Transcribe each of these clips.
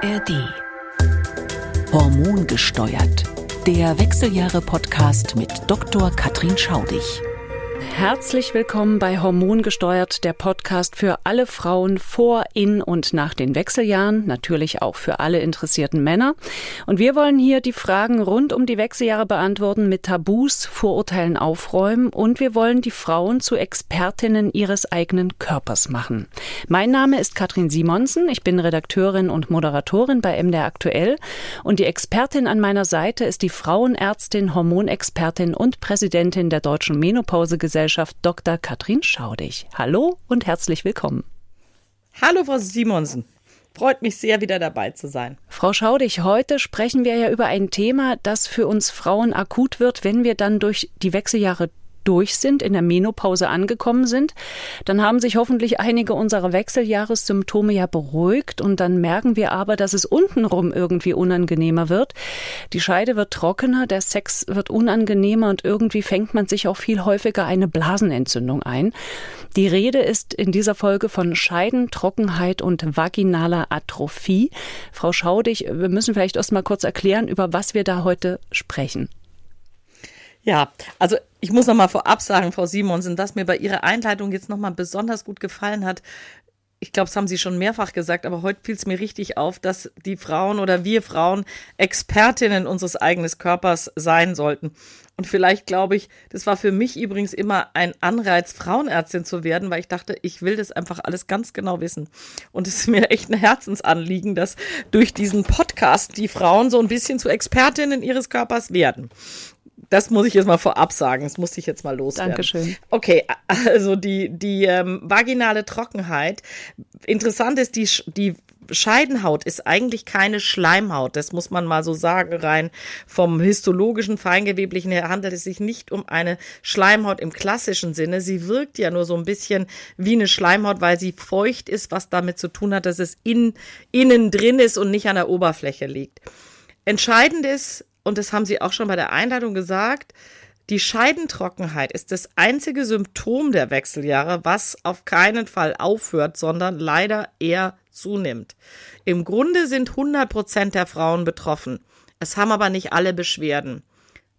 ARD. Hormongesteuert. Der Wechseljahre-Podcast mit Dr. Katrin Schaudig. Herzlich willkommen bei Hormongesteuert, der Podcast für alle Frauen vor, in und nach den Wechseljahren, natürlich auch für alle interessierten Männer. Und wir wollen hier die Fragen rund um die Wechseljahre beantworten, mit Tabus, Vorurteilen aufräumen und wir wollen die Frauen zu Expertinnen ihres eigenen Körpers machen. Mein Name ist Katrin Simonsen, ich bin Redakteurin und Moderatorin bei MDR Aktuell und die Expertin an meiner Seite ist die Frauenärztin, Hormonexpertin und Präsidentin der Deutschen Menopausegesellschaft Gesellschaft Dr. Katrin Schaudig. Hallo und herzlich willkommen. Hallo, Frau Simonsen. Freut mich sehr, wieder dabei zu sein. Frau Schaudig, heute sprechen wir ja über ein Thema, das für uns Frauen akut wird, wenn wir dann durch die Wechseljahre durch sind, in der Menopause angekommen sind, dann haben sich hoffentlich einige unserer Wechseljahressymptome ja beruhigt und dann merken wir aber, dass es untenrum irgendwie unangenehmer wird. Die Scheide wird trockener, der Sex wird unangenehmer und irgendwie fängt man sich auch viel häufiger eine Blasenentzündung ein. Die Rede ist in dieser Folge von Scheidentrockenheit und vaginaler Atrophie. Frau Schaudig, wir müssen vielleicht erst mal kurz erklären, über was wir da heute sprechen. Ja, also ich muss noch mal vorab sagen, Frau Simonsen, dass mir bei Ihrer Einleitung jetzt noch mal besonders gut gefallen hat. Ich glaube, das haben Sie schon mehrfach gesagt, aber heute fiel es mir richtig auf, dass die Frauen oder wir Frauen Expertinnen unseres eigenen Körpers sein sollten. Und vielleicht glaube ich, das war für mich übrigens immer ein Anreiz, Frauenärztin zu werden, weil ich dachte, ich will das einfach alles ganz genau wissen. Und es ist mir echt ein Herzensanliegen, dass durch diesen Podcast die Frauen so ein bisschen zu Expertinnen ihres Körpers werden das muss ich jetzt mal vorab sagen. Das muss ich jetzt mal loswerden. Dankeschön. Okay, also die, die ähm, vaginale Trockenheit. Interessant ist, die, die Scheidenhaut ist eigentlich keine Schleimhaut. Das muss man mal so sagen. Rein vom histologischen, feingeweblichen her handelt es sich nicht um eine Schleimhaut im klassischen Sinne. Sie wirkt ja nur so ein bisschen wie eine Schleimhaut, weil sie feucht ist, was damit zu tun hat, dass es in, innen drin ist und nicht an der Oberfläche liegt. Entscheidend ist, und das haben Sie auch schon bei der Einladung gesagt, die Scheidentrockenheit ist das einzige Symptom der Wechseljahre, was auf keinen Fall aufhört, sondern leider eher zunimmt. Im Grunde sind 100 Prozent der Frauen betroffen. Es haben aber nicht alle Beschwerden.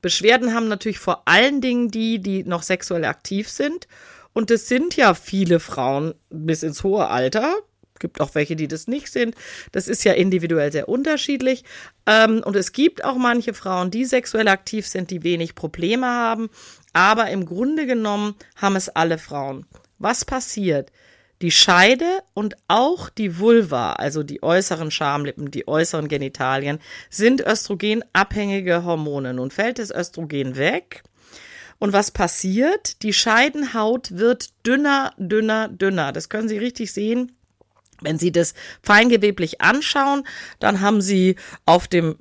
Beschwerden haben natürlich vor allen Dingen die, die noch sexuell aktiv sind. Und es sind ja viele Frauen bis ins hohe Alter, gibt auch welche, die das nicht sind. Das ist ja individuell sehr unterschiedlich. Ähm, und es gibt auch manche Frauen, die sexuell aktiv sind, die wenig Probleme haben. Aber im Grunde genommen haben es alle Frauen. Was passiert? Die Scheide und auch die Vulva, also die äußeren Schamlippen, die äußeren Genitalien, sind östrogenabhängige Hormone. Nun fällt das Östrogen weg. Und was passiert? Die Scheidenhaut wird dünner, dünner, dünner. Das können Sie richtig sehen wenn Sie das feingeweblich anschauen, dann haben Sie auf dem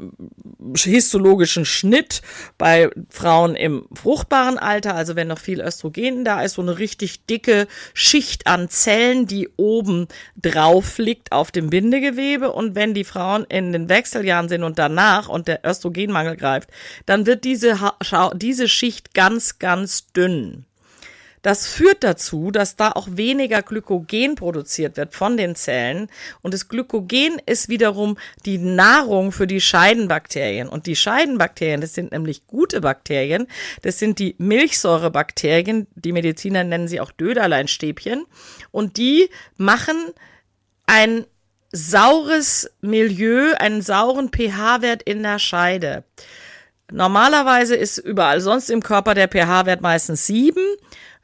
histologischen Schnitt bei Frauen im fruchtbaren Alter, also wenn noch viel Östrogen da ist, so eine richtig dicke Schicht an Zellen, die oben drauf liegt auf dem Bindegewebe. Und wenn die Frauen in den Wechseljahren sind und danach und der Östrogenmangel greift, dann wird diese, diese Schicht ganz, ganz dünn. Das führt dazu, dass da auch weniger Glykogen produziert wird von den Zellen. Und das Glykogen ist wiederum die Nahrung für die Scheidenbakterien. Und die Scheidenbakterien, das sind nämlich gute Bakterien. Das sind die Milchsäurebakterien. Die Mediziner nennen sie auch Döderleinstäbchen. Und die machen ein saures Milieu, einen sauren pH-Wert in der Scheide. Normalerweise ist überall sonst im Körper der pH-Wert meistens sieben.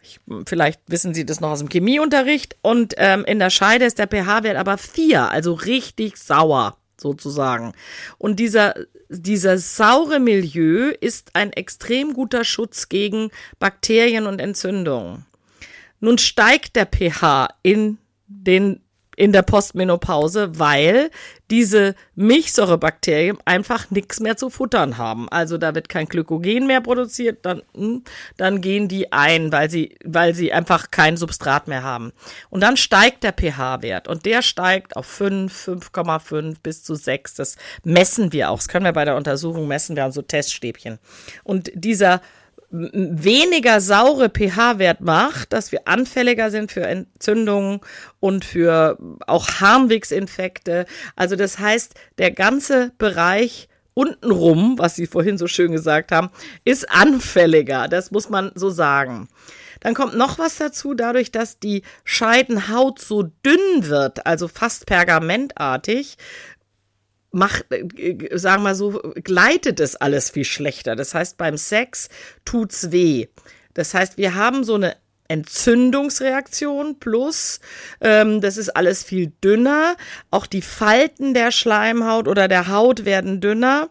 Ich, vielleicht wissen Sie das noch aus dem Chemieunterricht. Und ähm, in der Scheide ist der pH-Wert aber vier, also richtig sauer sozusagen. Und dieser, dieser saure Milieu ist ein extrem guter Schutz gegen Bakterien und Entzündungen. Nun steigt der pH in den in der Postmenopause, weil diese Milchsäurebakterien einfach nichts mehr zu futtern haben. Also da wird kein Glykogen mehr produziert, dann, hm, dann gehen die ein, weil sie, weil sie einfach kein Substrat mehr haben. Und dann steigt der pH-Wert und der steigt auf 5, 5,5 bis zu 6. Das messen wir auch. Das können wir bei der Untersuchung messen. Wir haben so Teststäbchen. Und dieser weniger saure pH-Wert macht, dass wir anfälliger sind für Entzündungen und für auch Harnwegsinfekte. Also das heißt, der ganze Bereich untenrum, was Sie vorhin so schön gesagt haben, ist anfälliger. Das muss man so sagen. Dann kommt noch was dazu, dadurch, dass die Scheidenhaut so dünn wird, also fast pergamentartig, macht, äh, sagen wir so, gleitet es alles viel schlechter. Das heißt, beim Sex tut's weh. Das heißt, wir haben so eine Entzündungsreaktion plus, ähm, das ist alles viel dünner. Auch die Falten der Schleimhaut oder der Haut werden dünner.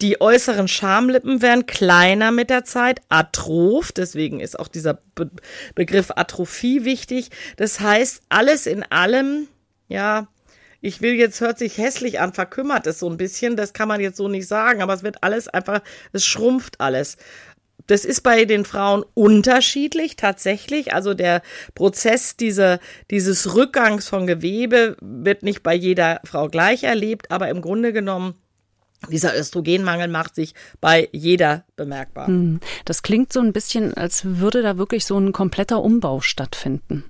Die äußeren Schamlippen werden kleiner mit der Zeit, atroph, deswegen ist auch dieser Be Begriff Atrophie wichtig. Das heißt, alles in allem, ja, ich will jetzt, hört sich hässlich an, verkümmert es so ein bisschen, das kann man jetzt so nicht sagen, aber es wird alles einfach, es schrumpft alles. Das ist bei den Frauen unterschiedlich tatsächlich. Also der Prozess dieser, dieses Rückgangs von Gewebe wird nicht bei jeder Frau gleich erlebt, aber im Grunde genommen dieser Östrogenmangel macht sich bei jeder bemerkbar. Hm. Das klingt so ein bisschen, als würde da wirklich so ein kompletter Umbau stattfinden.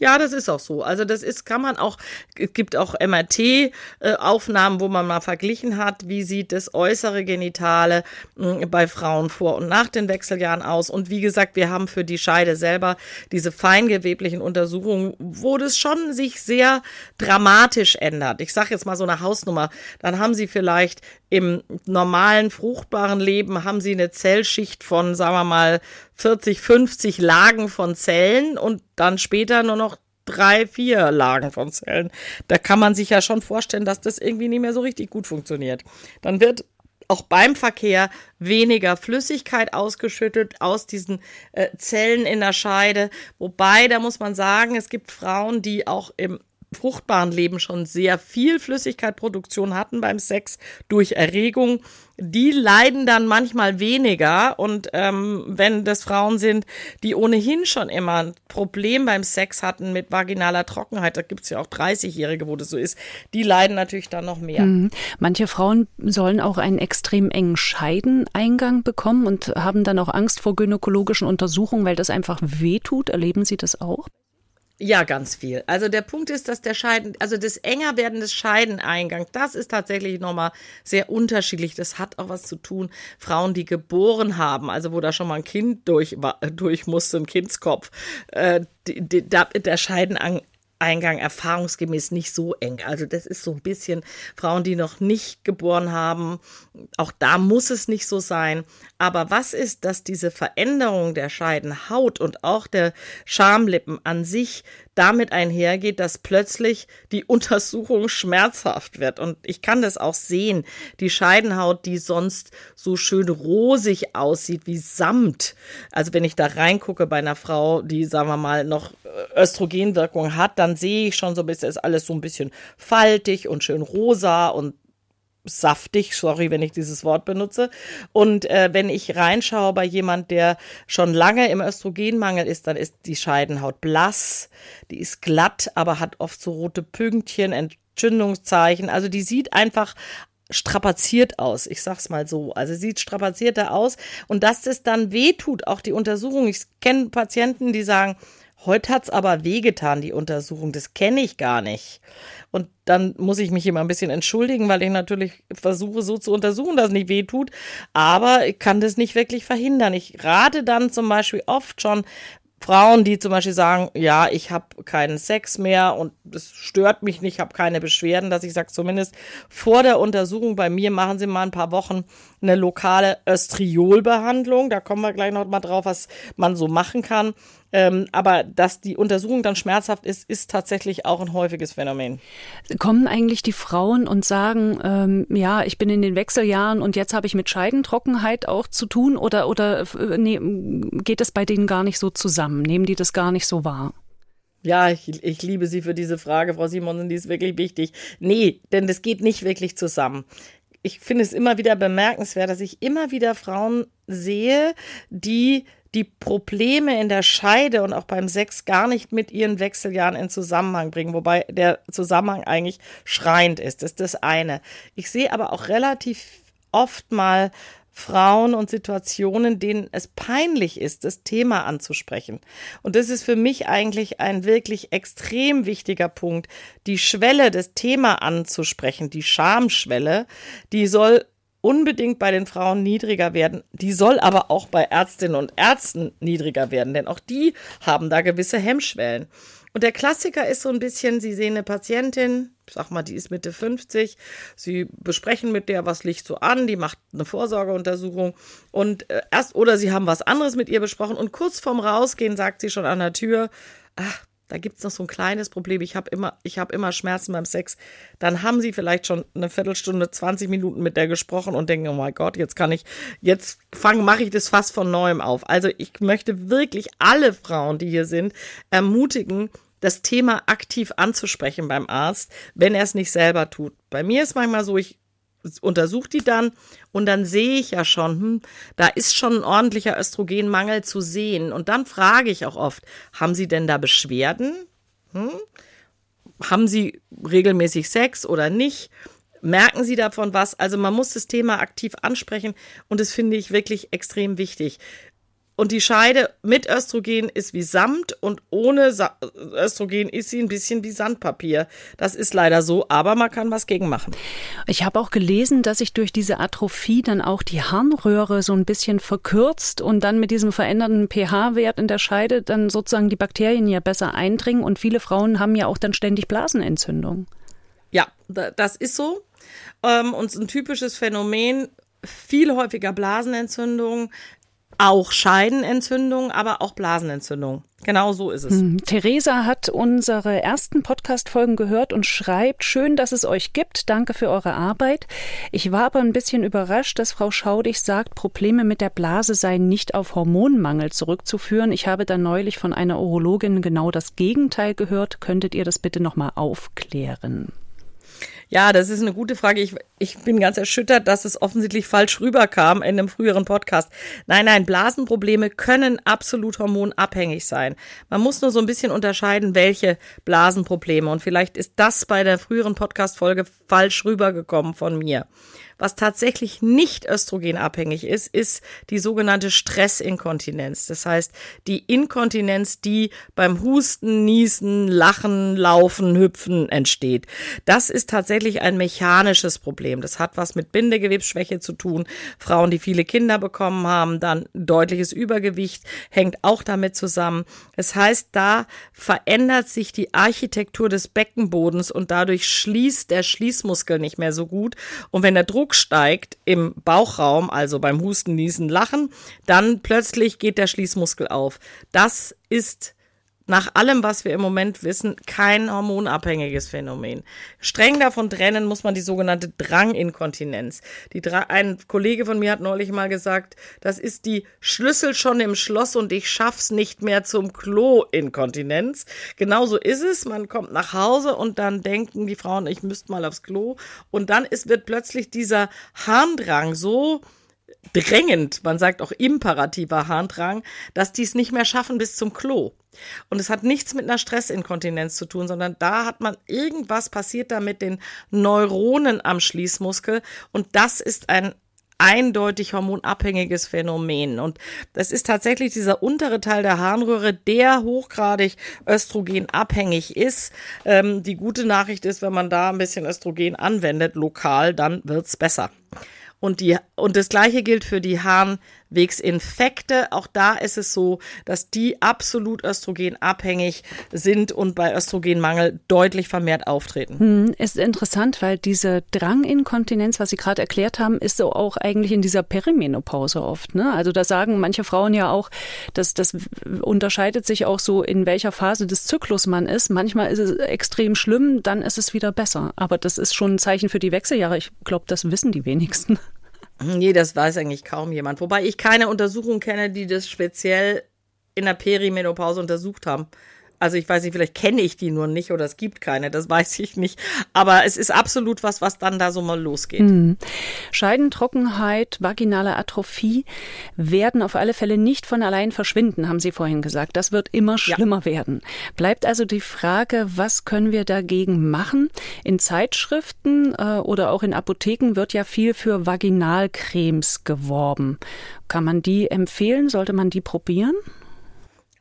Ja, das ist auch so. Also das ist, kann man auch, es gibt auch MRT-Aufnahmen, wo man mal verglichen hat, wie sieht das äußere Genitale hm, bei Frauen vor und nach den Wechseljahren aus. Und wie gesagt, wir haben für die Scheide selber diese feingeweblichen Untersuchungen, wo das schon sich sehr dramatisch ändert. Ich sage jetzt mal so eine Hausnummer. Dann haben sie vielleicht im normalen, fruchtbaren Leben haben sie eine Zellschicht von, sagen wir mal, 40, 50 Lagen von Zellen und dann später nur noch drei, vier Lagen von Zellen. Da kann man sich ja schon vorstellen, dass das irgendwie nicht mehr so richtig gut funktioniert. Dann wird auch beim Verkehr weniger Flüssigkeit ausgeschüttet aus diesen äh, Zellen in der Scheide. Wobei, da muss man sagen, es gibt Frauen, die auch im fruchtbaren Leben schon sehr viel Flüssigkeitproduktion hatten beim Sex durch Erregung, die leiden dann manchmal weniger. Und ähm, wenn das Frauen sind, die ohnehin schon immer ein Problem beim Sex hatten mit vaginaler Trockenheit, da gibt's ja auch 30-Jährige, wo das so ist, die leiden natürlich dann noch mehr. Mhm. Manche Frauen sollen auch einen extrem engen Scheideneingang bekommen und haben dann auch Angst vor gynäkologischen Untersuchungen, weil das einfach wehtut. Erleben Sie das auch? Ja, ganz viel. Also der Punkt ist, dass der Scheiden, also das enger werden des Scheideneingangs, das ist tatsächlich nochmal sehr unterschiedlich. Das hat auch was zu tun. Frauen, die geboren haben, also wo da schon mal ein Kind durch, durch musste, ein Kindskopf, äh, die, die, der Scheideneingang Eingang erfahrungsgemäß nicht so eng. Also das ist so ein bisschen Frauen, die noch nicht geboren haben. Auch da muss es nicht so sein. Aber was ist, dass diese Veränderung der Scheidenhaut und auch der Schamlippen an sich damit einhergeht, dass plötzlich die Untersuchung schmerzhaft wird. Und ich kann das auch sehen. Die Scheidenhaut, die sonst so schön rosig aussieht wie Samt. Also wenn ich da reingucke bei einer Frau, die, sagen wir mal, noch Östrogenwirkung hat, dann sehe ich schon so ein bisschen, ist alles so ein bisschen faltig und schön rosa und saftig, sorry, wenn ich dieses Wort benutze. Und äh, wenn ich reinschaue bei jemand, der schon lange im Östrogenmangel ist, dann ist die Scheidenhaut blass, die ist glatt, aber hat oft so rote Pünktchen, Entzündungszeichen. Also die sieht einfach strapaziert aus. Ich sag's mal so. Also sieht strapazierter aus. Und dass es dann wehtut, auch die Untersuchung. Ich kenne Patienten, die sagen, heute hat's aber wehgetan, die Untersuchung. Das kenne ich gar nicht. Und dann muss ich mich immer ein bisschen entschuldigen, weil ich natürlich versuche so zu untersuchen, dass es nicht weh tut. Aber ich kann das nicht wirklich verhindern. Ich rate dann zum Beispiel oft schon Frauen, die zum Beispiel sagen, ja, ich habe keinen Sex mehr und es stört mich nicht, ich habe keine Beschwerden, dass ich sage, zumindest vor der Untersuchung bei mir machen Sie mal ein paar Wochen eine lokale Östriolbehandlung. Da kommen wir gleich noch mal drauf, was man so machen kann. Ähm, aber dass die Untersuchung dann schmerzhaft ist, ist tatsächlich auch ein häufiges Phänomen. Kommen eigentlich die Frauen und sagen, ähm, ja, ich bin in den Wechseljahren und jetzt habe ich mit Scheidentrockenheit auch zu tun oder, oder äh, nee, geht es bei denen gar nicht so zusammen? Nehmen die das gar nicht so wahr? Ja, ich, ich liebe Sie für diese Frage, Frau Simonsen, die ist wirklich wichtig. Nee, denn das geht nicht wirklich zusammen ich finde es immer wieder bemerkenswert, dass ich immer wieder Frauen sehe, die die Probleme in der Scheide und auch beim Sex gar nicht mit ihren Wechseljahren in Zusammenhang bringen, wobei der Zusammenhang eigentlich schreiend ist. Das ist das eine. Ich sehe aber auch relativ oft mal Frauen und Situationen, denen es peinlich ist, das Thema anzusprechen. Und das ist für mich eigentlich ein wirklich extrem wichtiger Punkt. Die Schwelle, das Thema anzusprechen, die Schamschwelle, die soll unbedingt bei den Frauen niedriger werden. Die soll aber auch bei Ärztinnen und Ärzten niedriger werden, denn auch die haben da gewisse Hemmschwellen. Und der Klassiker ist so ein bisschen, Sie sehen eine Patientin, ich sag mal, die ist Mitte 50, Sie besprechen mit der, was liegt so an, die macht eine Vorsorgeuntersuchung und äh, erst oder Sie haben was anderes mit ihr besprochen und kurz vorm Rausgehen sagt sie schon an der Tür, ach, da gibt es noch so ein kleines Problem. Ich habe immer, habe immer Schmerzen beim Sex. Dann haben sie vielleicht schon eine Viertelstunde, 20 Minuten mit der gesprochen und denken, oh mein Gott, jetzt kann ich, jetzt mache ich das fast von neuem auf. Also ich möchte wirklich alle Frauen, die hier sind, ermutigen, das Thema aktiv anzusprechen beim Arzt, wenn er es nicht selber tut. Bei mir ist manchmal so, ich untersuche die dann und dann sehe ich ja schon, hm, da ist schon ein ordentlicher Östrogenmangel zu sehen. Und dann frage ich auch oft, haben Sie denn da Beschwerden? Hm? Haben Sie regelmäßig Sex oder nicht? Merken Sie davon was? Also man muss das Thema aktiv ansprechen und das finde ich wirklich extrem wichtig. Und die Scheide mit Östrogen ist wie Samt und ohne Sa Östrogen ist sie ein bisschen wie Sandpapier. Das ist leider so, aber man kann was gegen machen. Ich habe auch gelesen, dass sich durch diese Atrophie dann auch die Harnröhre so ein bisschen verkürzt und dann mit diesem veränderten pH-Wert in der Scheide dann sozusagen die Bakterien ja besser eindringen und viele Frauen haben ja auch dann ständig Blasenentzündung. Ja, das ist so. Ähm, und ein typisches Phänomen, viel häufiger Blasenentzündung, auch Scheidenentzündung, aber auch Blasenentzündung. Genau so ist es. Hm. Theresa hat unsere ersten Podcast-Folgen gehört und schreibt, schön, dass es euch gibt. Danke für eure Arbeit. Ich war aber ein bisschen überrascht, dass Frau Schaudig sagt, Probleme mit der Blase seien nicht auf Hormonmangel zurückzuführen. Ich habe da neulich von einer Urologin genau das Gegenteil gehört. Könntet ihr das bitte nochmal aufklären? Ja, das ist eine gute Frage. Ich, ich bin ganz erschüttert, dass es offensichtlich falsch rüberkam in einem früheren Podcast. Nein, nein, Blasenprobleme können absolut hormonabhängig sein. Man muss nur so ein bisschen unterscheiden, welche Blasenprobleme. Und vielleicht ist das bei der früheren Podcast-Folge falsch rübergekommen von mir. Was tatsächlich nicht östrogenabhängig ist, ist die sogenannte Stressinkontinenz. Das heißt, die Inkontinenz, die beim Husten, Niesen, Lachen, Laufen, Hüpfen entsteht. Das ist tatsächlich ein mechanisches Problem. Das hat was mit Bindegewebsschwäche zu tun. Frauen, die viele Kinder bekommen haben, dann deutliches Übergewicht, hängt auch damit zusammen. Das heißt, da verändert sich die Architektur des Beckenbodens und dadurch schließt der Schließmuskel nicht mehr so gut. Und wenn der Druck Druck steigt im Bauchraum, also beim Husten, Niesen, Lachen, dann plötzlich geht der Schließmuskel auf. Das ist nach allem, was wir im Moment wissen, kein hormonabhängiges Phänomen. Streng davon trennen muss man die sogenannte Dranginkontinenz. Die Dra ein Kollege von mir hat neulich mal gesagt, das ist die Schlüssel schon im Schloss und ich schaff's nicht mehr zum Klo-Inkontinenz. Genauso ist es. Man kommt nach Hause und dann denken die Frauen, ich müsste mal aufs Klo. Und dann ist, wird plötzlich dieser Harndrang so drängend, man sagt auch imperativer Harndrang, dass die es nicht mehr schaffen bis zum Klo. Und es hat nichts mit einer Stressinkontinenz zu tun, sondern da hat man irgendwas passiert da mit den Neuronen am Schließmuskel und das ist ein eindeutig hormonabhängiges Phänomen. Und das ist tatsächlich dieser untere Teil der Harnröhre, der hochgradig östrogenabhängig ist. Ähm, die gute Nachricht ist, wenn man da ein bisschen Östrogen anwendet, lokal, dann wird's besser. Und, die, und das gleiche gilt für die Harnwegsinfekte. Auch da ist es so, dass die absolut östrogenabhängig sind und bei Östrogenmangel deutlich vermehrt auftreten. Hm, ist interessant, weil diese Dranginkontinenz, was Sie gerade erklärt haben, ist so auch eigentlich in dieser Perimenopause oft. Ne? Also da sagen manche Frauen ja auch, dass das unterscheidet sich auch so, in welcher Phase des Zyklus man ist. Manchmal ist es extrem schlimm, dann ist es wieder besser. Aber das ist schon ein Zeichen für die Wechseljahre. Ich glaube, das wissen die wenigsten. Nee, das weiß eigentlich kaum jemand. Wobei ich keine Untersuchung kenne, die das speziell in der Perimenopause untersucht haben. Also ich weiß nicht, vielleicht kenne ich die nur nicht oder es gibt keine, das weiß ich nicht. Aber es ist absolut was, was dann da so mal losgeht. Mhm. Scheidentrockenheit, vaginale Atrophie werden auf alle Fälle nicht von allein verschwinden, haben Sie vorhin gesagt. Das wird immer schlimmer ja. werden. Bleibt also die Frage, was können wir dagegen machen? In Zeitschriften äh, oder auch in Apotheken wird ja viel für Vaginalcremes geworben. Kann man die empfehlen? Sollte man die probieren?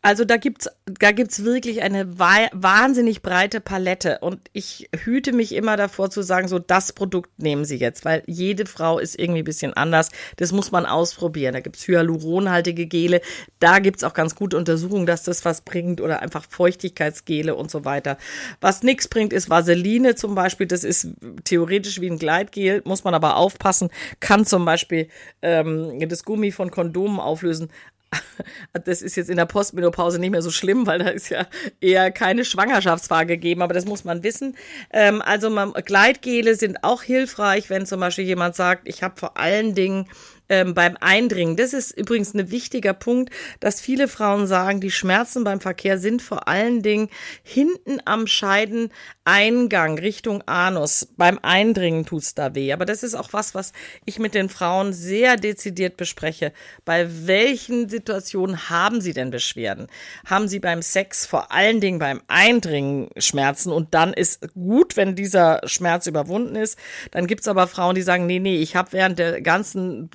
Also da gibt's da gibt's wirklich eine wahnsinnig breite Palette und ich hüte mich immer davor zu sagen, so das Produkt nehmen Sie jetzt, weil jede Frau ist irgendwie ein bisschen anders. Das muss man ausprobieren. Da gibt's hyaluronhaltige Gele, da gibt's auch ganz gute Untersuchungen, dass das was bringt oder einfach Feuchtigkeitsgele und so weiter. Was nichts bringt, ist Vaseline zum Beispiel. Das ist theoretisch wie ein Gleitgel, muss man aber aufpassen. Kann zum Beispiel ähm, das Gummi von Kondomen auflösen. das ist jetzt in der Postmenopause nicht mehr so schlimm, weil da ist ja eher keine Schwangerschaftsfrage gegeben, aber das muss man wissen. Ähm, also man, Gleitgele sind auch hilfreich, wenn zum Beispiel jemand sagt, ich habe vor allen Dingen ähm, beim Eindringen. Das ist übrigens ein wichtiger Punkt, dass viele Frauen sagen, die Schmerzen beim Verkehr sind vor allen Dingen hinten am Scheideneingang Richtung Anus. Beim Eindringen tut's da weh. Aber das ist auch was, was ich mit den Frauen sehr dezidiert bespreche. Bei welchen Situationen haben sie denn Beschwerden? Haben sie beim Sex vor allen Dingen beim Eindringen Schmerzen und dann ist gut, wenn dieser Schmerz überwunden ist. Dann gibt's aber Frauen, die sagen, nee, nee, ich habe während der ganzen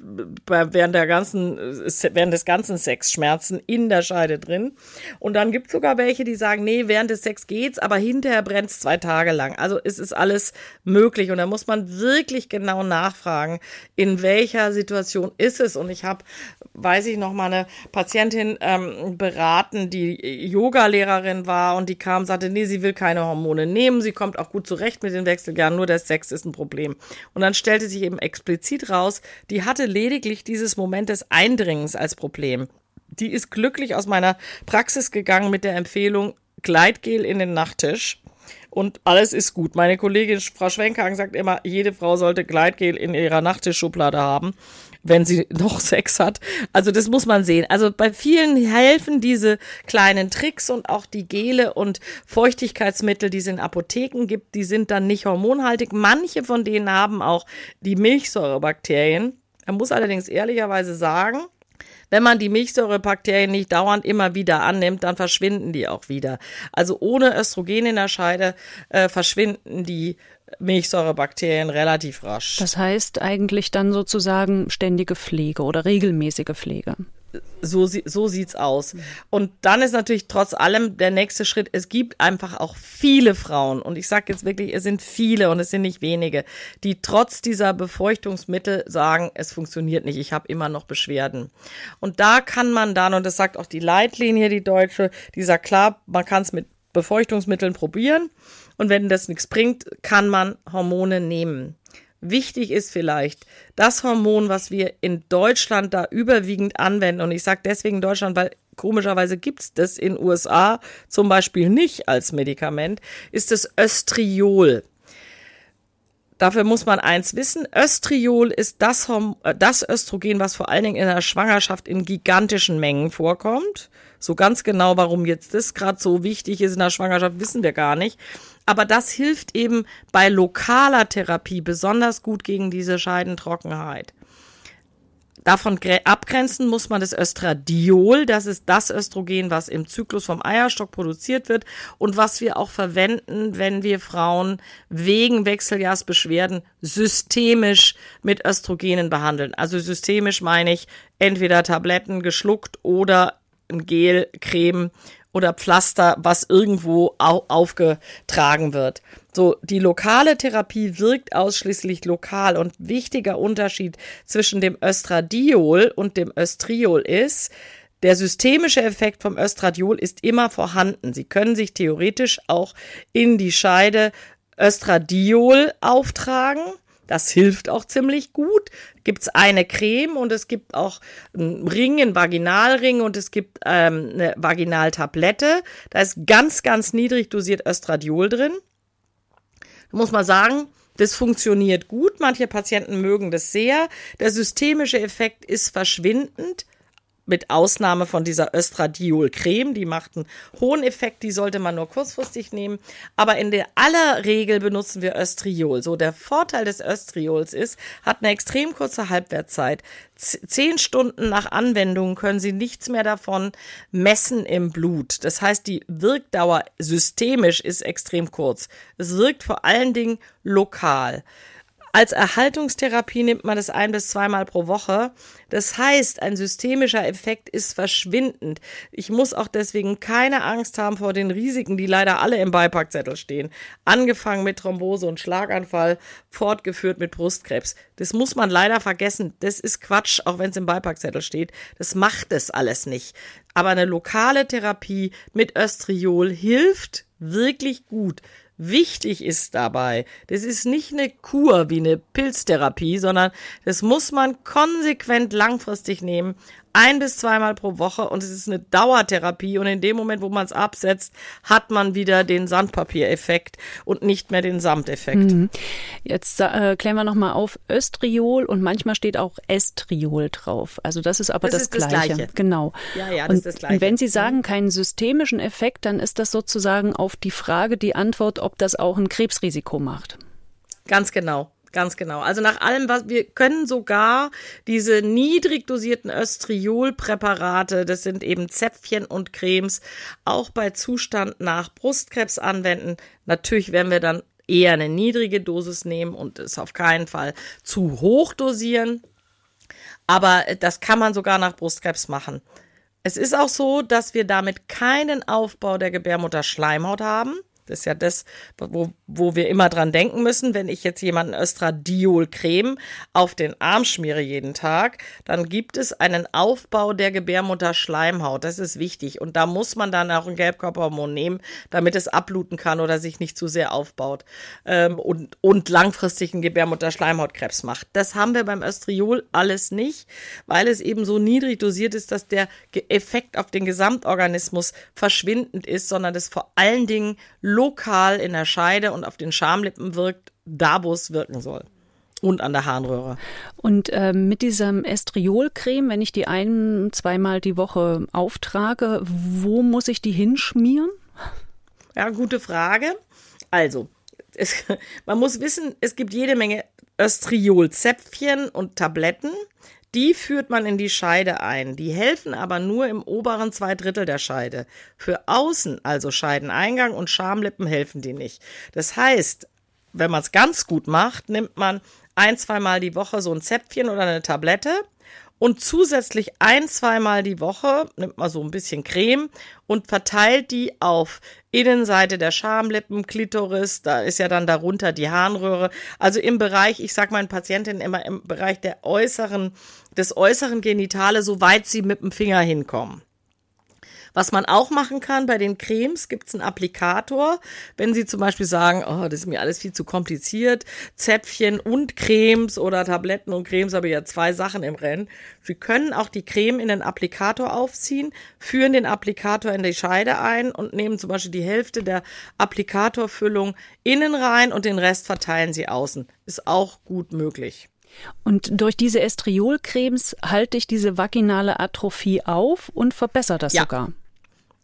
während der ganzen, während des ganzen Sex Schmerzen in der Scheide drin. Und dann gibt es sogar welche, die sagen, nee, während des Sex geht's, aber hinterher brennt es zwei Tage lang. Also es ist alles möglich. Und da muss man wirklich genau nachfragen, in welcher Situation ist es. Und ich habe, weiß ich noch, mal eine Patientin ähm, beraten, die Yoga-Lehrerin war und die kam, sagte, nee, sie will keine Hormone nehmen, sie kommt auch gut zurecht mit den Wechseljahren, nur der Sex ist ein Problem. Und dann stellte sich eben explizit raus, die hatte lediglich lediglich dieses Moment des Eindringens als Problem. Die ist glücklich aus meiner Praxis gegangen mit der Empfehlung Gleitgel in den Nachttisch. Und alles ist gut. Meine Kollegin Frau Schwenkhagen sagt immer, jede Frau sollte Gleitgel in ihrer Nachttischschublade haben, wenn sie noch Sex hat. Also das muss man sehen. Also bei vielen helfen diese kleinen Tricks und auch die Gele und Feuchtigkeitsmittel, die es in Apotheken gibt, die sind dann nicht hormonhaltig. Manche von denen haben auch die Milchsäurebakterien. Er muss allerdings ehrlicherweise sagen, wenn man die Milchsäurebakterien nicht dauernd immer wieder annimmt, dann verschwinden die auch wieder. Also ohne Östrogen in der Scheide äh, verschwinden die Milchsäurebakterien relativ rasch. Das heißt eigentlich dann sozusagen ständige Pflege oder regelmäßige Pflege so, so sieht's aus. Und dann ist natürlich trotz allem der nächste Schritt, es gibt einfach auch viele Frauen, und ich sage jetzt wirklich, es sind viele und es sind nicht wenige, die trotz dieser Befeuchtungsmittel sagen, es funktioniert nicht, ich habe immer noch Beschwerden. Und da kann man dann, und das sagt auch die Leitlinie, die deutsche, die sagt klar, man kann es mit Befeuchtungsmitteln probieren. Und wenn das nichts bringt, kann man Hormone nehmen. Wichtig ist vielleicht das Hormon, was wir in Deutschland da überwiegend anwenden. Und ich sage deswegen Deutschland, weil komischerweise gibt's das in USA zum Beispiel nicht als Medikament, ist das Östriol. Dafür muss man eins wissen. Östriol ist das, äh, das Östrogen, was vor allen Dingen in der Schwangerschaft in gigantischen Mengen vorkommt. So ganz genau, warum jetzt das gerade so wichtig ist in der Schwangerschaft, wissen wir gar nicht. Aber das hilft eben bei lokaler Therapie besonders gut gegen diese Scheidentrockenheit. Davon abgrenzen muss man das Östradiol. Das ist das Östrogen, was im Zyklus vom Eierstock produziert wird und was wir auch verwenden, wenn wir Frauen wegen Wechseljahrsbeschwerden systemisch mit Östrogenen behandeln. Also systemisch meine ich entweder Tabletten geschluckt oder ein Gel, Creme oder Pflaster, was irgendwo au aufgetragen wird. So, die lokale Therapie wirkt ausschließlich lokal und wichtiger Unterschied zwischen dem Östradiol und dem Östriol ist, der systemische Effekt vom Östradiol ist immer vorhanden. Sie können sich theoretisch auch in die Scheide Östradiol auftragen das hilft auch ziemlich gut. Gibt's eine Creme und es gibt auch einen Ring, einen Vaginalring und es gibt ähm, eine Vaginaltablette. Da ist ganz, ganz niedrig dosiert Östradiol drin. Da muss man sagen, das funktioniert gut. Manche Patienten mögen das sehr. Der systemische Effekt ist verschwindend. Mit Ausnahme von dieser Östradiol-Creme, die macht einen hohen Effekt, die sollte man nur kurzfristig nehmen. Aber in der aller Regel benutzen wir Östriol. So, der Vorteil des Östriols ist, hat eine extrem kurze Halbwertzeit. Zehn Stunden nach Anwendung können Sie nichts mehr davon messen im Blut. Das heißt, die Wirkdauer systemisch ist extrem kurz. Es wirkt vor allen Dingen lokal. Als Erhaltungstherapie nimmt man das ein bis zweimal pro Woche. Das heißt, ein systemischer Effekt ist verschwindend. Ich muss auch deswegen keine Angst haben vor den Risiken, die leider alle im Beipackzettel stehen. Angefangen mit Thrombose und Schlaganfall, fortgeführt mit Brustkrebs. Das muss man leider vergessen. Das ist Quatsch, auch wenn es im Beipackzettel steht. Das macht es alles nicht. Aber eine lokale Therapie mit Östriol hilft wirklich gut. Wichtig ist dabei, das ist nicht eine Kur wie eine Pilztherapie, sondern das muss man konsequent langfristig nehmen, ein bis zweimal pro Woche und es ist eine Dauertherapie und in dem Moment, wo man es absetzt, hat man wieder den Sandpapiereffekt und nicht mehr den Samteffekt. Mhm. Jetzt äh, klären wir nochmal auf Östriol und manchmal steht auch Estriol drauf. Also das ist aber das, das, ist das Gleiche. Gleiche. Genau. Ja, ja, das und, ist das Gleiche. Und wenn Sie sagen mhm. keinen systemischen Effekt, dann ist das sozusagen auf die Frage die Antwort, ob das auch ein Krebsrisiko macht. Ganz genau. Ganz genau. Also nach allem, was wir können sogar diese niedrig dosierten Östriol-Präparate, das sind eben Zäpfchen und Cremes, auch bei Zustand nach Brustkrebs anwenden. Natürlich werden wir dann eher eine niedrige Dosis nehmen und es auf keinen Fall zu hoch dosieren. Aber das kann man sogar nach Brustkrebs machen. Es ist auch so, dass wir damit keinen Aufbau der Gebärmutterschleimhaut haben. Das ist ja das, wo, wo wir immer dran denken müssen. Wenn ich jetzt jemanden Östradiol-Creme auf den Arm schmiere jeden Tag, dann gibt es einen Aufbau der Gebärmutterschleimhaut. Das ist wichtig. Und da muss man dann auch ein Gelbkörperhormon nehmen, damit es abbluten kann oder sich nicht zu sehr aufbaut ähm, und, und langfristig einen Gebärmutterschleimhautkrebs macht. Das haben wir beim Östriol alles nicht, weil es eben so niedrig dosiert ist, dass der Effekt auf den Gesamtorganismus verschwindend ist, sondern das vor allen Dingen lokal in der Scheide und auf den Schamlippen wirkt, da wo es wirken soll. Und an der Harnröhre. Und äh, mit diesem Estriolcreme, wenn ich die ein-, zweimal die Woche auftrage, wo muss ich die hinschmieren? Ja, gute Frage. Also, es, man muss wissen, es gibt jede Menge Östriolzäpfchen und Tabletten. Die führt man in die Scheide ein. Die helfen aber nur im oberen zwei Drittel der Scheide. Für außen, also Scheideneingang und Schamlippen, helfen die nicht. Das heißt, wenn man es ganz gut macht, nimmt man ein, zweimal die Woche so ein Zäpfchen oder eine Tablette und zusätzlich ein, zweimal die Woche nimmt man so ein bisschen Creme und verteilt die auf Innenseite der Schamlippen, Klitoris, da ist ja dann darunter die Harnröhre. Also im Bereich, ich sag meinen Patientinnen immer im Bereich der äußeren, des äußeren Genitale, soweit sie mit dem Finger hinkommen. Was man auch machen kann bei den Cremes, gibt es einen Applikator. Wenn Sie zum Beispiel sagen, oh, das ist mir alles viel zu kompliziert, Zäpfchen und Cremes oder Tabletten und Cremes, habe ich ja zwei Sachen im Rennen. Sie können auch die Creme in den Applikator aufziehen, führen den Applikator in die Scheide ein und nehmen zum Beispiel die Hälfte der Applikatorfüllung innen rein und den Rest verteilen Sie außen. Ist auch gut möglich. Und durch diese Estriolcremes halte ich diese vaginale Atrophie auf und verbessere das ja. sogar.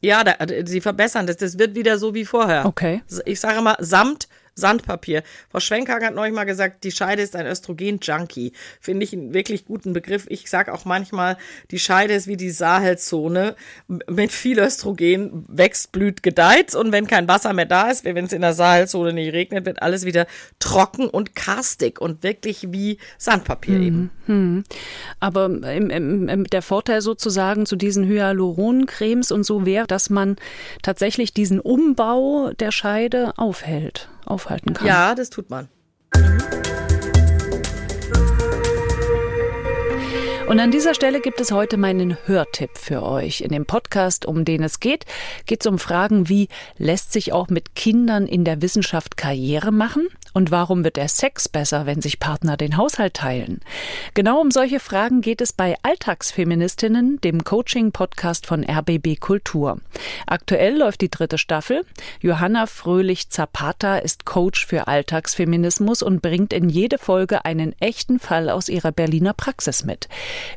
Ja, da, sie verbessern das. Das wird wieder so wie vorher. Okay. Ich sage mal, samt Sandpapier. Frau Schwenkhagen hat neulich mal gesagt, die Scheide ist ein Östrogen-Junkie. Finde ich einen wirklich guten Begriff. Ich sage auch manchmal, die Scheide ist wie die Sahelzone. Mit viel Östrogen wächst, blüht, gedeiht. Und wenn kein Wasser mehr da ist, wenn es in der Sahelzone nicht regnet, wird alles wieder trocken und karstig und wirklich wie Sandpapier hm, eben. Hm. Aber im, im, im, der Vorteil sozusagen zu diesen Hyaluroncremes und so wäre, dass man tatsächlich diesen Umbau der Scheide aufhält aufhalten kann. Ja, das tut man. Und an dieser Stelle gibt es heute meinen Hörtipp für euch. In dem Podcast, um den es geht, geht es um Fragen wie, lässt sich auch mit Kindern in der Wissenschaft Karriere machen? Und warum wird der Sex besser, wenn sich Partner den Haushalt teilen? Genau um solche Fragen geht es bei Alltagsfeministinnen, dem Coaching-Podcast von RBB Kultur. Aktuell läuft die dritte Staffel. Johanna Fröhlich-Zapata ist Coach für Alltagsfeminismus und bringt in jede Folge einen echten Fall aus ihrer Berliner Praxis mit.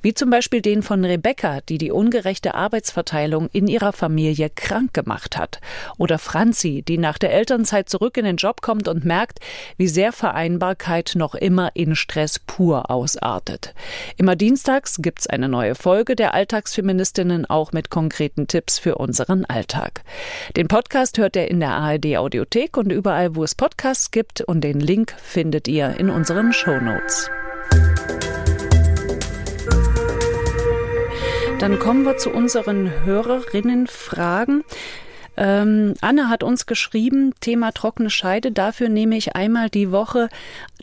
Wie zum Beispiel den von Rebecca, die die ungerechte Arbeitsverteilung in ihrer Familie krank gemacht hat. Oder Franzi, die nach der Elternzeit zurück in den Job kommt und merkt, wie sehr Vereinbarkeit noch immer in Stress pur ausartet. Immer dienstags gibt's eine neue Folge der Alltagsfeministinnen auch mit konkreten Tipps für unseren Alltag. Den Podcast hört ihr in der ARD Audiothek und überall, wo es Podcasts gibt und den Link findet ihr in unseren Shownotes. Dann kommen wir zu unseren Hörerinnenfragen. Ähm, Anne hat uns geschrieben, Thema trockene Scheide. Dafür nehme ich einmal die Woche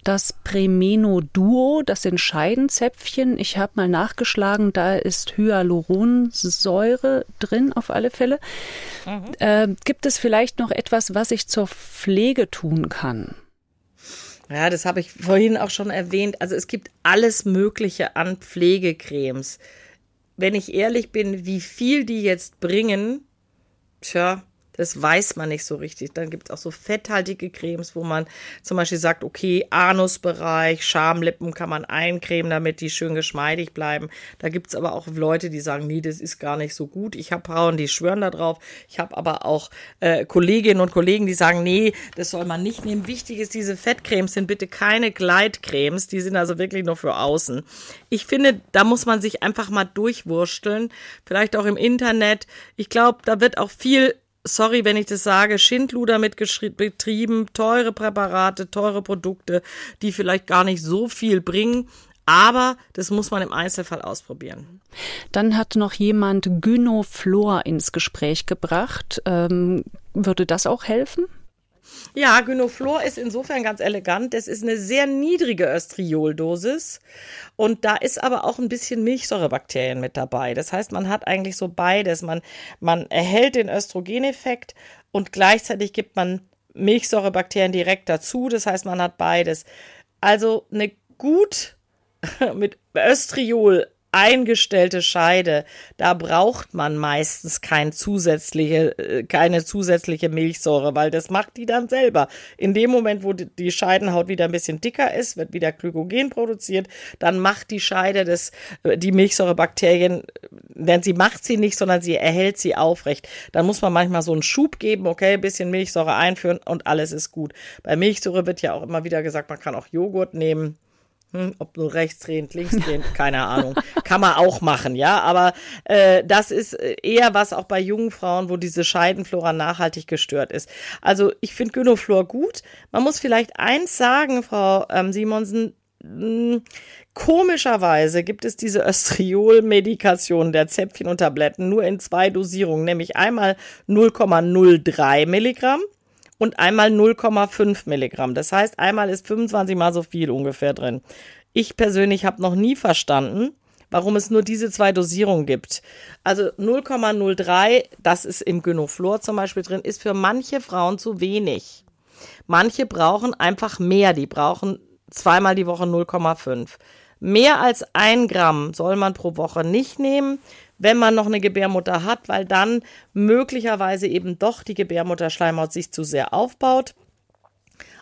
das Premeno Duo. Das sind Scheidenzäpfchen. Ich habe mal nachgeschlagen, da ist Hyaluronsäure drin auf alle Fälle. Mhm. Äh, gibt es vielleicht noch etwas, was ich zur Pflege tun kann? Ja, das habe ich vorhin auch schon erwähnt. Also es gibt alles Mögliche an Pflegecremes. Wenn ich ehrlich bin, wie viel die jetzt bringen, tja, das weiß man nicht so richtig. Dann gibt es auch so fetthaltige Cremes, wo man zum Beispiel sagt, okay, Anusbereich, Schamlippen kann man eincremen, damit die schön geschmeidig bleiben. Da gibt es aber auch Leute, die sagen, nee, das ist gar nicht so gut. Ich habe Frauen, die schwören da drauf. Ich habe aber auch äh, Kolleginnen und Kollegen, die sagen, nee, das soll man nicht nehmen. Wichtig ist, diese Fettcremes sind bitte keine Gleitcremes. Die sind also wirklich nur für außen. Ich finde, da muss man sich einfach mal durchwursteln. Vielleicht auch im Internet. Ich glaube, da wird auch viel sorry, wenn ich das sage, Schindluder mit betrieben, teure Präparate, teure Produkte, die vielleicht gar nicht so viel bringen. Aber das muss man im Einzelfall ausprobieren. Dann hat noch jemand Gynoflor ins Gespräch gebracht. Ähm, würde das auch helfen? Ja, Gynoflor ist insofern ganz elegant. Das ist eine sehr niedrige Östrioldosis und da ist aber auch ein bisschen Milchsäurebakterien mit dabei. Das heißt, man hat eigentlich so beides. Man, man erhält den Östrogeneffekt und gleichzeitig gibt man Milchsäurebakterien direkt dazu. Das heißt, man hat beides. Also eine gut mit Östriol eingestellte Scheide, da braucht man meistens kein zusätzliche, äh, keine zusätzliche Milchsäure, weil das macht die dann selber. In dem Moment, wo die Scheidenhaut wieder ein bisschen dicker ist, wird wieder Glykogen produziert, dann macht die Scheide das, äh, die Milchsäurebakterien, denn sie macht sie nicht, sondern sie erhält sie aufrecht. Dann muss man manchmal so einen Schub geben, okay, ein bisschen Milchsäure einführen und alles ist gut. Bei Milchsäure wird ja auch immer wieder gesagt, man kann auch Joghurt nehmen hm, ob nur rechtsdrehend, linksdrehend, keine Ahnung. Kann man auch machen, ja. Aber äh, das ist äh, eher was auch bei jungen Frauen, wo diese Scheidenflora nachhaltig gestört ist. Also ich finde Gynoflor gut. Man muss vielleicht eins sagen, Frau ähm, Simonsen. Hm, Komischerweise gibt es diese Östriol-Medikation der Zäpfchen und Tabletten nur in zwei Dosierungen, nämlich einmal 0,03 Milligramm und einmal 0,5 Milligramm. Das heißt, einmal ist 25 mal so viel ungefähr drin. Ich persönlich habe noch nie verstanden, warum es nur diese zwei Dosierungen gibt. Also 0,03, das ist im Gynoflor zum Beispiel drin, ist für manche Frauen zu wenig. Manche brauchen einfach mehr, die brauchen zweimal die Woche 0,5. Mehr als ein Gramm soll man pro Woche nicht nehmen wenn man noch eine Gebärmutter hat, weil dann möglicherweise eben doch die Gebärmutterschleimhaut sich zu sehr aufbaut.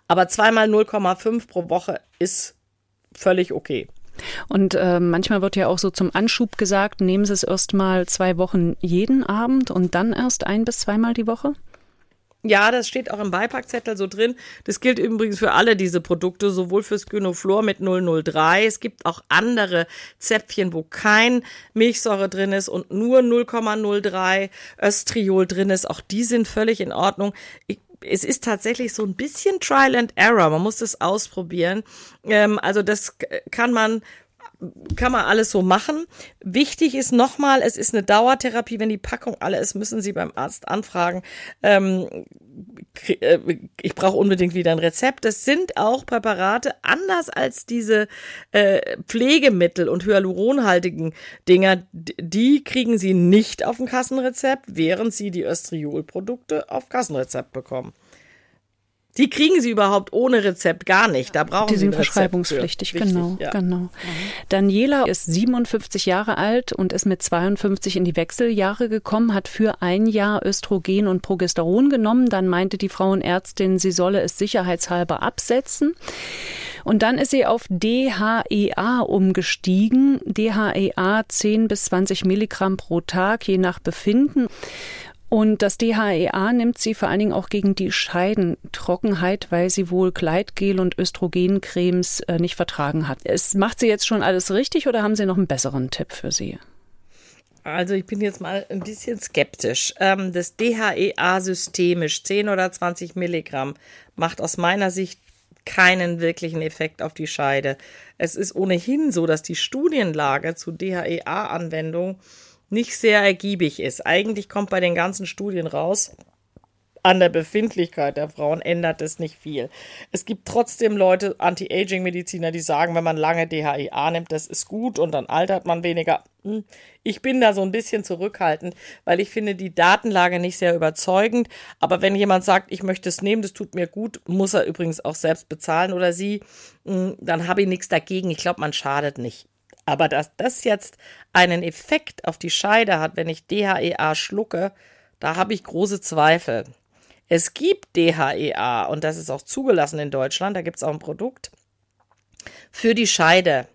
Aber zweimal 0,5 pro Woche ist völlig okay. Und äh, manchmal wird ja auch so zum Anschub gesagt, nehmen Sie es erst mal zwei Wochen jeden Abend und dann erst ein bis zweimal die Woche? Ja, das steht auch im Beipackzettel so drin. Das gilt übrigens für alle diese Produkte, sowohl fürs Gynoflor mit 003. Es gibt auch andere Zäpfchen, wo kein Milchsäure drin ist und nur 0,03 Östriol drin ist. Auch die sind völlig in Ordnung. Ich es ist tatsächlich so ein bisschen Trial and Error. Man muss das ausprobieren. Ähm, also das kann man kann man alles so machen. Wichtig ist nochmal, es ist eine Dauertherapie. Wenn die Packung alle ist, müssen Sie beim Arzt anfragen. Ähm, äh, ich brauche unbedingt wieder ein Rezept. Das sind auch Präparate, anders als diese äh, Pflegemittel und hyaluronhaltigen Dinger, die kriegen Sie nicht auf dem Kassenrezept, während Sie die Östriol-Produkte auf Kassenrezept bekommen. Die kriegen sie überhaupt ohne Rezept gar nicht. Da brauchen die sind verschreibungspflichtig, genau, ja. genau. Mhm. Daniela ist 57 Jahre alt und ist mit 52 in die Wechseljahre gekommen, hat für ein Jahr Östrogen und Progesteron genommen. Dann meinte die Frauenärztin, sie solle es sicherheitshalber absetzen. Und dann ist sie auf DHEA umgestiegen. DHEA 10 bis 20 Milligramm pro Tag, je nach Befinden. Und das DHEA nimmt sie vor allen Dingen auch gegen die Scheidentrockenheit, weil sie wohl Gleitgel und Östrogencremes äh, nicht vertragen hat. Es macht sie jetzt schon alles richtig oder haben Sie noch einen besseren Tipp für sie? Also ich bin jetzt mal ein bisschen skeptisch. Ähm, das DHEA systemisch 10 oder 20 Milligramm macht aus meiner Sicht keinen wirklichen Effekt auf die Scheide. Es ist ohnehin so, dass die Studienlage zu DHEA-Anwendung nicht sehr ergiebig ist. Eigentlich kommt bei den ganzen Studien raus, an der Befindlichkeit der Frauen ändert es nicht viel. Es gibt trotzdem Leute, Anti-Aging-Mediziner, die sagen, wenn man lange DHEA nimmt, das ist gut und dann altert man weniger. Hm. Ich bin da so ein bisschen zurückhaltend, weil ich finde die Datenlage nicht sehr überzeugend. Aber wenn jemand sagt, ich möchte es nehmen, das tut mir gut, muss er übrigens auch selbst bezahlen oder sie, hm, dann habe ich nichts dagegen. Ich glaube, man schadet nicht. Aber dass das jetzt einen Effekt auf die Scheide hat, wenn ich DHEA schlucke, da habe ich große Zweifel. Es gibt DHEA und das ist auch zugelassen in Deutschland. Da gibt es auch ein Produkt für die Scheide.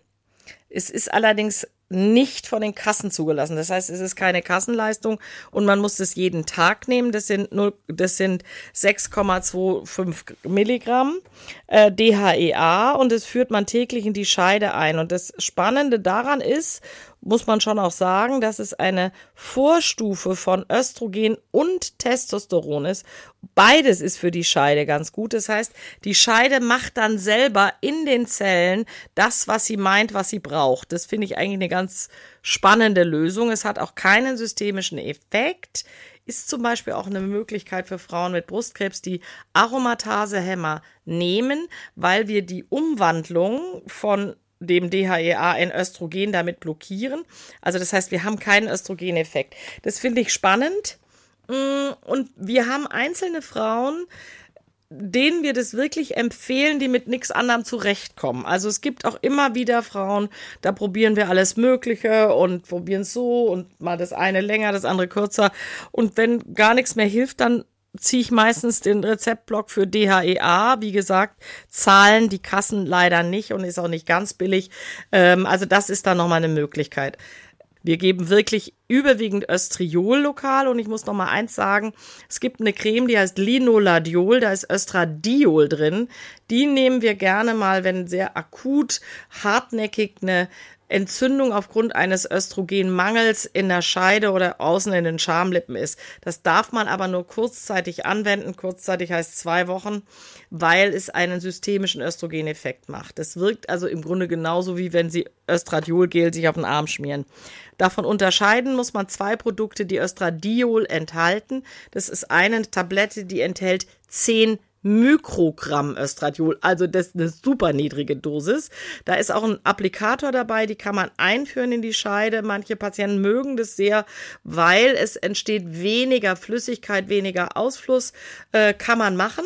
Es ist allerdings nicht von den Kassen zugelassen. Das heißt, es ist keine Kassenleistung und man muss es jeden Tag nehmen. Das sind, das sind 6,25 Milligramm äh, DHEA und das führt man täglich in die Scheide ein. Und das Spannende daran ist, muss man schon auch sagen, dass es eine Vorstufe von Östrogen und Testosteron ist. Beides ist für die Scheide ganz gut. Das heißt, die Scheide macht dann selber in den Zellen das, was sie meint, was sie braucht. Das finde ich eigentlich eine ganz spannende Lösung. Es hat auch keinen systemischen Effekt. Ist zum Beispiel auch eine Möglichkeit für Frauen mit Brustkrebs, die Aromatasehämmer nehmen, weil wir die Umwandlung von dem DHEA ein Östrogen damit blockieren. Also das heißt, wir haben keinen Östrogeneffekt. Das finde ich spannend. Mm, und wir haben einzelne Frauen, denen wir das wirklich empfehlen, die mit nichts anderem zurechtkommen. Also es gibt auch immer wieder Frauen, da probieren wir alles Mögliche und probieren so und mal das eine länger, das andere kürzer. Und wenn gar nichts mehr hilft, dann ziehe ich meistens den Rezeptblock für DHEA. Wie gesagt, zahlen die Kassen leider nicht und ist auch nicht ganz billig. Ähm, also das ist dann nochmal eine Möglichkeit. Wir geben wirklich überwiegend Östriol lokal und ich muss noch mal eins sagen, es gibt eine Creme, die heißt Linoladiol, da ist Östradiol drin. Die nehmen wir gerne mal, wenn sehr akut hartnäckig eine Entzündung aufgrund eines Östrogenmangels in der Scheide oder außen in den Schamlippen ist. Das darf man aber nur kurzzeitig anwenden. Kurzzeitig heißt zwei Wochen, weil es einen systemischen Östrogeneffekt macht. Das wirkt also im Grunde genauso wie wenn Sie Östradiolgel sich auf den Arm schmieren. Davon unterscheiden muss man zwei Produkte, die Östradiol enthalten. Das ist eine Tablette, die enthält 10 Mikrogramm Östradiol, also das ist eine super niedrige Dosis. Da ist auch ein Applikator dabei, die kann man einführen in die Scheide. Manche Patienten mögen das sehr, weil es entsteht weniger Flüssigkeit, weniger Ausfluss, äh, kann man machen.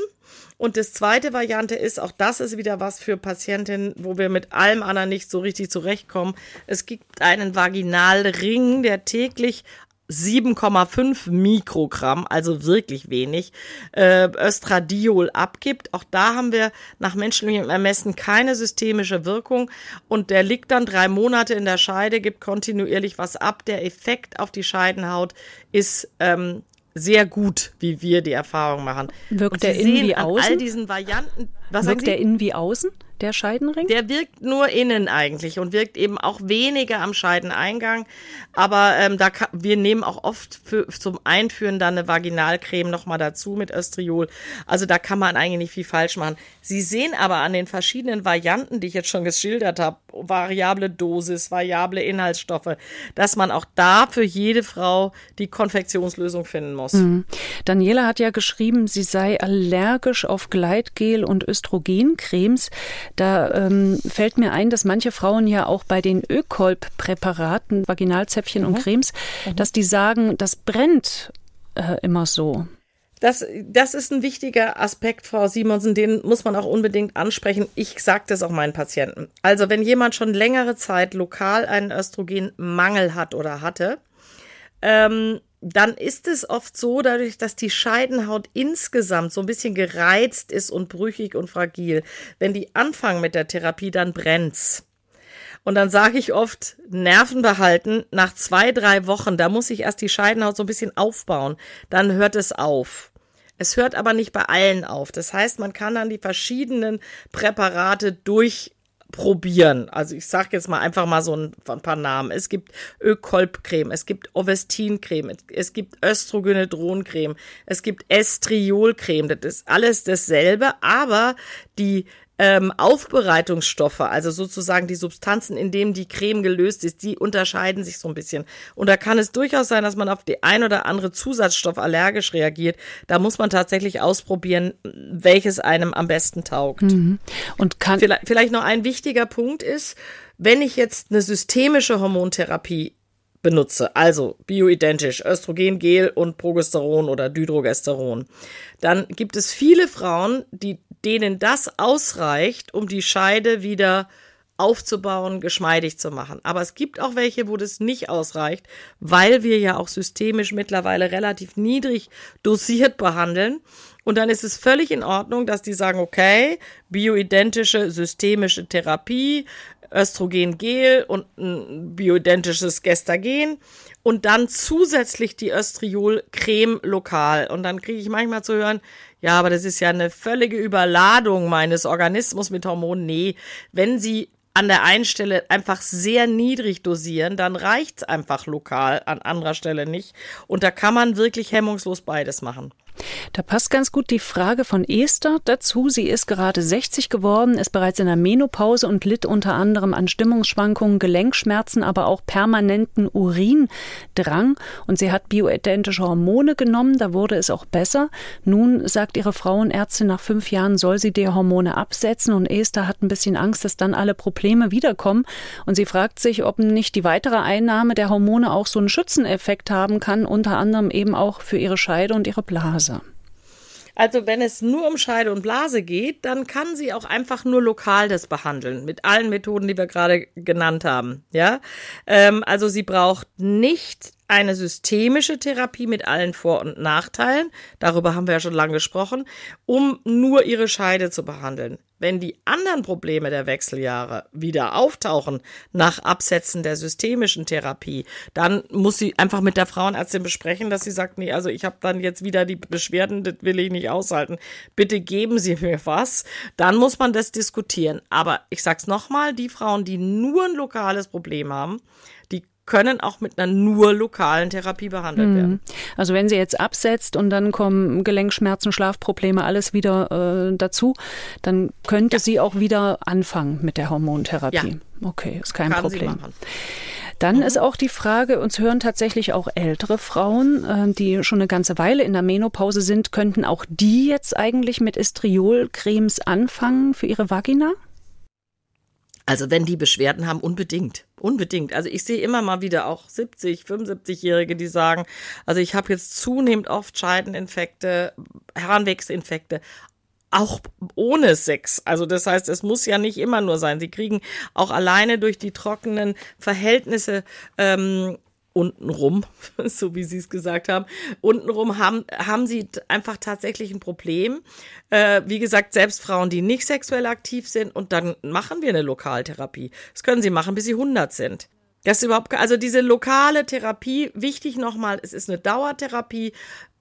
Und das zweite Variante ist, auch das ist wieder was für Patientinnen, wo wir mit allem anderen nicht so richtig zurechtkommen. Es gibt einen Vaginalring, der täglich 7,5 Mikrogramm, also wirklich wenig, äh, Östradiol abgibt. Auch da haben wir nach menschlichem Ermessen keine systemische Wirkung und der liegt dann drei Monate in der Scheide, gibt kontinuierlich was ab. Der Effekt auf die Scheidenhaut ist ähm, sehr gut, wie wir die Erfahrung machen. Wirkt der innen wie außen? all diesen Varianten. Was Wirkt der innen wie außen? der Scheidenring? Der wirkt nur innen eigentlich und wirkt eben auch weniger am Scheideneingang. Aber ähm, da kann, wir nehmen auch oft für, zum Einführen dann eine Vaginalcreme nochmal dazu mit Östriol. Also da kann man eigentlich nicht viel falsch machen. Sie sehen aber an den verschiedenen Varianten, die ich jetzt schon geschildert habe, variable Dosis, variable Inhaltsstoffe, dass man auch da für jede Frau die Konfektionslösung finden muss. Mhm. Daniela hat ja geschrieben, sie sei allergisch auf Gleitgel und Östrogencremes. Da ähm, fällt mir ein, dass manche Frauen ja auch bei den Ökolb-Präparaten, Vaginalzäpfchen mhm. und Cremes, mhm. dass die sagen, das brennt äh, immer so. Das, das ist ein wichtiger Aspekt, Frau Simonsen, den muss man auch unbedingt ansprechen. Ich sage das auch meinen Patienten. Also wenn jemand schon längere Zeit lokal einen Östrogenmangel hat oder hatte, ähm, dann ist es oft so, dadurch, dass die Scheidenhaut insgesamt so ein bisschen gereizt ist und brüchig und fragil, wenn die anfangen mit der Therapie, dann brennt's. Und dann sage ich oft, Nerven behalten, nach zwei, drei Wochen, da muss ich erst die Scheidenhaut so ein bisschen aufbauen, dann hört es auf. Es hört aber nicht bei allen auf. Das heißt, man kann dann die verschiedenen Präparate durchprobieren. Also ich sage jetzt mal einfach mal so ein, ein paar Namen. Es gibt Ökolpcreme, es gibt Ovestincreme, es gibt Östrogenedroncreme, es gibt Estriolcreme. Das ist alles dasselbe, aber die ähm, Aufbereitungsstoffe, also sozusagen die Substanzen, in denen die Creme gelöst ist, die unterscheiden sich so ein bisschen. Und da kann es durchaus sein, dass man auf die ein oder andere Zusatzstoff allergisch reagiert. Da muss man tatsächlich ausprobieren, welches einem am besten taugt. Mhm. Und kann vielleicht, vielleicht noch ein wichtiger Punkt ist, wenn ich jetzt eine systemische Hormontherapie benutze, also bioidentisch, Östrogengel und Progesteron oder Dydrogesteron, dann gibt es viele Frauen, die denen das ausreicht, um die Scheide wieder aufzubauen, geschmeidig zu machen. Aber es gibt auch welche, wo das nicht ausreicht, weil wir ja auch systemisch mittlerweile relativ niedrig dosiert behandeln. Und dann ist es völlig in Ordnung, dass die sagen, okay, bioidentische systemische Therapie, Östrogengel und ein bioidentisches Gestagen und dann zusätzlich die Östriol-Creme lokal. Und dann kriege ich manchmal zu hören, ja, aber das ist ja eine völlige Überladung meines Organismus mit Hormonen. Nee, wenn Sie an der einen Stelle einfach sehr niedrig dosieren, dann reicht's einfach lokal, an anderer Stelle nicht. Und da kann man wirklich hemmungslos beides machen. Da passt ganz gut die Frage von Esther dazu. Sie ist gerade 60 geworden, ist bereits in der Menopause und litt unter anderem an Stimmungsschwankungen, Gelenkschmerzen, aber auch permanenten Urindrang. Und sie hat bioidentische Hormone genommen, da wurde es auch besser. Nun sagt ihre Frauenärztin, nach fünf Jahren soll sie die Hormone absetzen und Esther hat ein bisschen Angst, dass dann alle Probleme wiederkommen. Und sie fragt sich, ob nicht die weitere Einnahme der Hormone auch so einen Schützeneffekt haben kann, unter anderem eben auch für ihre Scheide und ihre Blase. Also wenn es nur um Scheide und Blase geht, dann kann sie auch einfach nur lokal das behandeln mit allen Methoden, die wir gerade genannt haben. Ja, ähm, also sie braucht nicht eine systemische Therapie mit allen Vor- und Nachteilen, darüber haben wir ja schon lange gesprochen, um nur ihre Scheide zu behandeln. Wenn die anderen Probleme der Wechseljahre wieder auftauchen nach Absetzen der systemischen Therapie, dann muss sie einfach mit der Frauenärztin besprechen, dass sie sagt, nee, also ich habe dann jetzt wieder die Beschwerden, das will ich nicht aushalten. Bitte geben Sie mir was. Dann muss man das diskutieren. Aber ich sag's nochmal, die Frauen, die nur ein lokales Problem haben, können auch mit einer nur lokalen Therapie behandelt mhm. werden. Also wenn sie jetzt absetzt und dann kommen Gelenkschmerzen, Schlafprobleme, alles wieder äh, dazu, dann könnte ja. sie auch wieder anfangen mit der Hormontherapie. Ja. Okay, ist kein Kann Problem. Dann mhm. ist auch die Frage, uns hören tatsächlich auch ältere Frauen, äh, die schon eine ganze Weile in der Menopause sind, könnten auch die jetzt eigentlich mit Estriolcremes anfangen für ihre Vagina? Also wenn die Beschwerden haben, unbedingt. Unbedingt. Also ich sehe immer mal wieder auch 70, 75-Jährige, die sagen, also ich habe jetzt zunehmend oft Scheideninfekte, Harnwegsinfekte, auch ohne Sex. Also das heißt, es muss ja nicht immer nur sein. Sie kriegen auch alleine durch die trockenen Verhältnisse ähm, untenrum, so wie Sie es gesagt haben, untenrum haben, haben sie einfach tatsächlich ein Problem. Äh, wie gesagt, selbst Frauen, die nicht sexuell aktiv sind und dann machen wir eine Lokaltherapie. Das können sie machen, bis sie 100 sind. Das ist überhaupt, also diese lokale Therapie, wichtig nochmal, es ist eine Dauertherapie.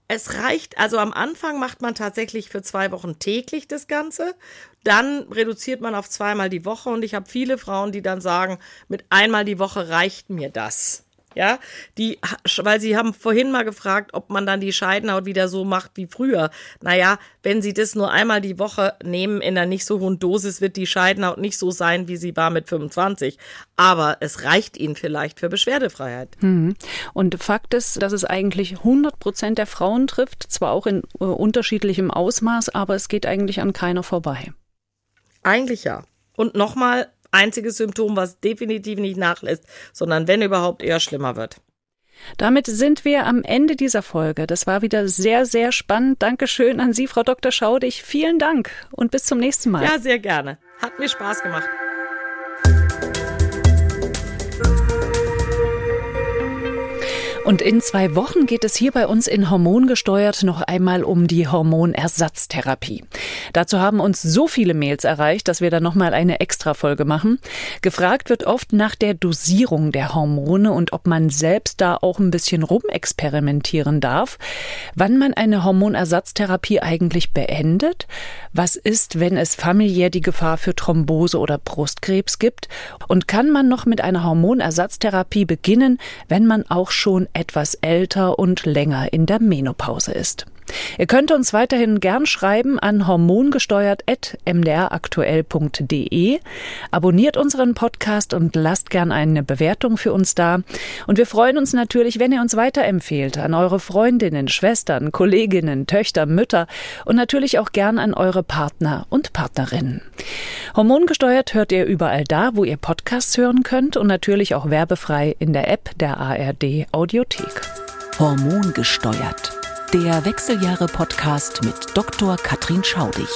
Es reicht, also am Anfang macht man tatsächlich für zwei Wochen täglich das Ganze. Dann reduziert man auf zweimal die Woche und ich habe viele Frauen, die dann sagen, mit einmal die Woche reicht mir das ja, die, weil sie haben vorhin mal gefragt, ob man dann die Scheidenhaut wieder so macht wie früher. Naja, wenn sie das nur einmal die Woche nehmen in einer nicht so hohen Dosis, wird die Scheidenhaut nicht so sein, wie sie war mit 25. Aber es reicht ihnen vielleicht für Beschwerdefreiheit. Mhm. Und Fakt ist, dass es eigentlich 100 Prozent der Frauen trifft, zwar auch in äh, unterschiedlichem Ausmaß, aber es geht eigentlich an keiner vorbei. Eigentlich ja. Und nochmal, einziges Symptom, was definitiv nicht nachlässt, sondern wenn überhaupt eher schlimmer wird. Damit sind wir am Ende dieser Folge. Das war wieder sehr, sehr spannend. Dankeschön an Sie, Frau Dr. Schaudig. Vielen Dank und bis zum nächsten Mal. Ja, sehr gerne. Hat mir Spaß gemacht. Und in zwei Wochen geht es hier bei uns in Hormongesteuert noch einmal um die Hormonersatztherapie. Dazu haben uns so viele Mails erreicht, dass wir da noch mal eine Extra-Folge machen. Gefragt wird oft nach der Dosierung der Hormone und ob man selbst da auch ein bisschen rumexperimentieren darf. Wann man eine Hormonersatztherapie eigentlich beendet? Was ist, wenn es familiär die Gefahr für Thrombose oder Brustkrebs gibt? Und kann man noch mit einer Hormonersatztherapie beginnen, wenn man auch schon etwas älter und länger in der Menopause ist. Ihr könnt uns weiterhin gern schreiben an hormongesteuert.mdraktuell.de. Abonniert unseren Podcast und lasst gern eine Bewertung für uns da. Und wir freuen uns natürlich, wenn ihr uns weiterempfehlt an eure Freundinnen, Schwestern, Kolleginnen, Töchter, Mütter und natürlich auch gern an eure Partner und Partnerinnen. Hormongesteuert hört ihr überall da, wo ihr Podcasts hören könnt und natürlich auch werbefrei in der App der ARD Audiothek. Hormongesteuert. Der Wechseljahre-Podcast mit Dr. Katrin Schaudig.